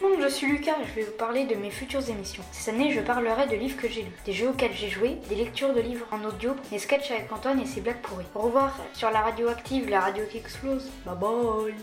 Bonjour, je suis Lucas et je vais vous parler de mes futures émissions. Cette année, je parlerai de livres que j'ai lus, des jeux auxquels j'ai joué, des lectures de livres en audio, des sketchs avec Antoine et ses blagues pourries. Au revoir sur la radio active, la radio qui explose. Bye bye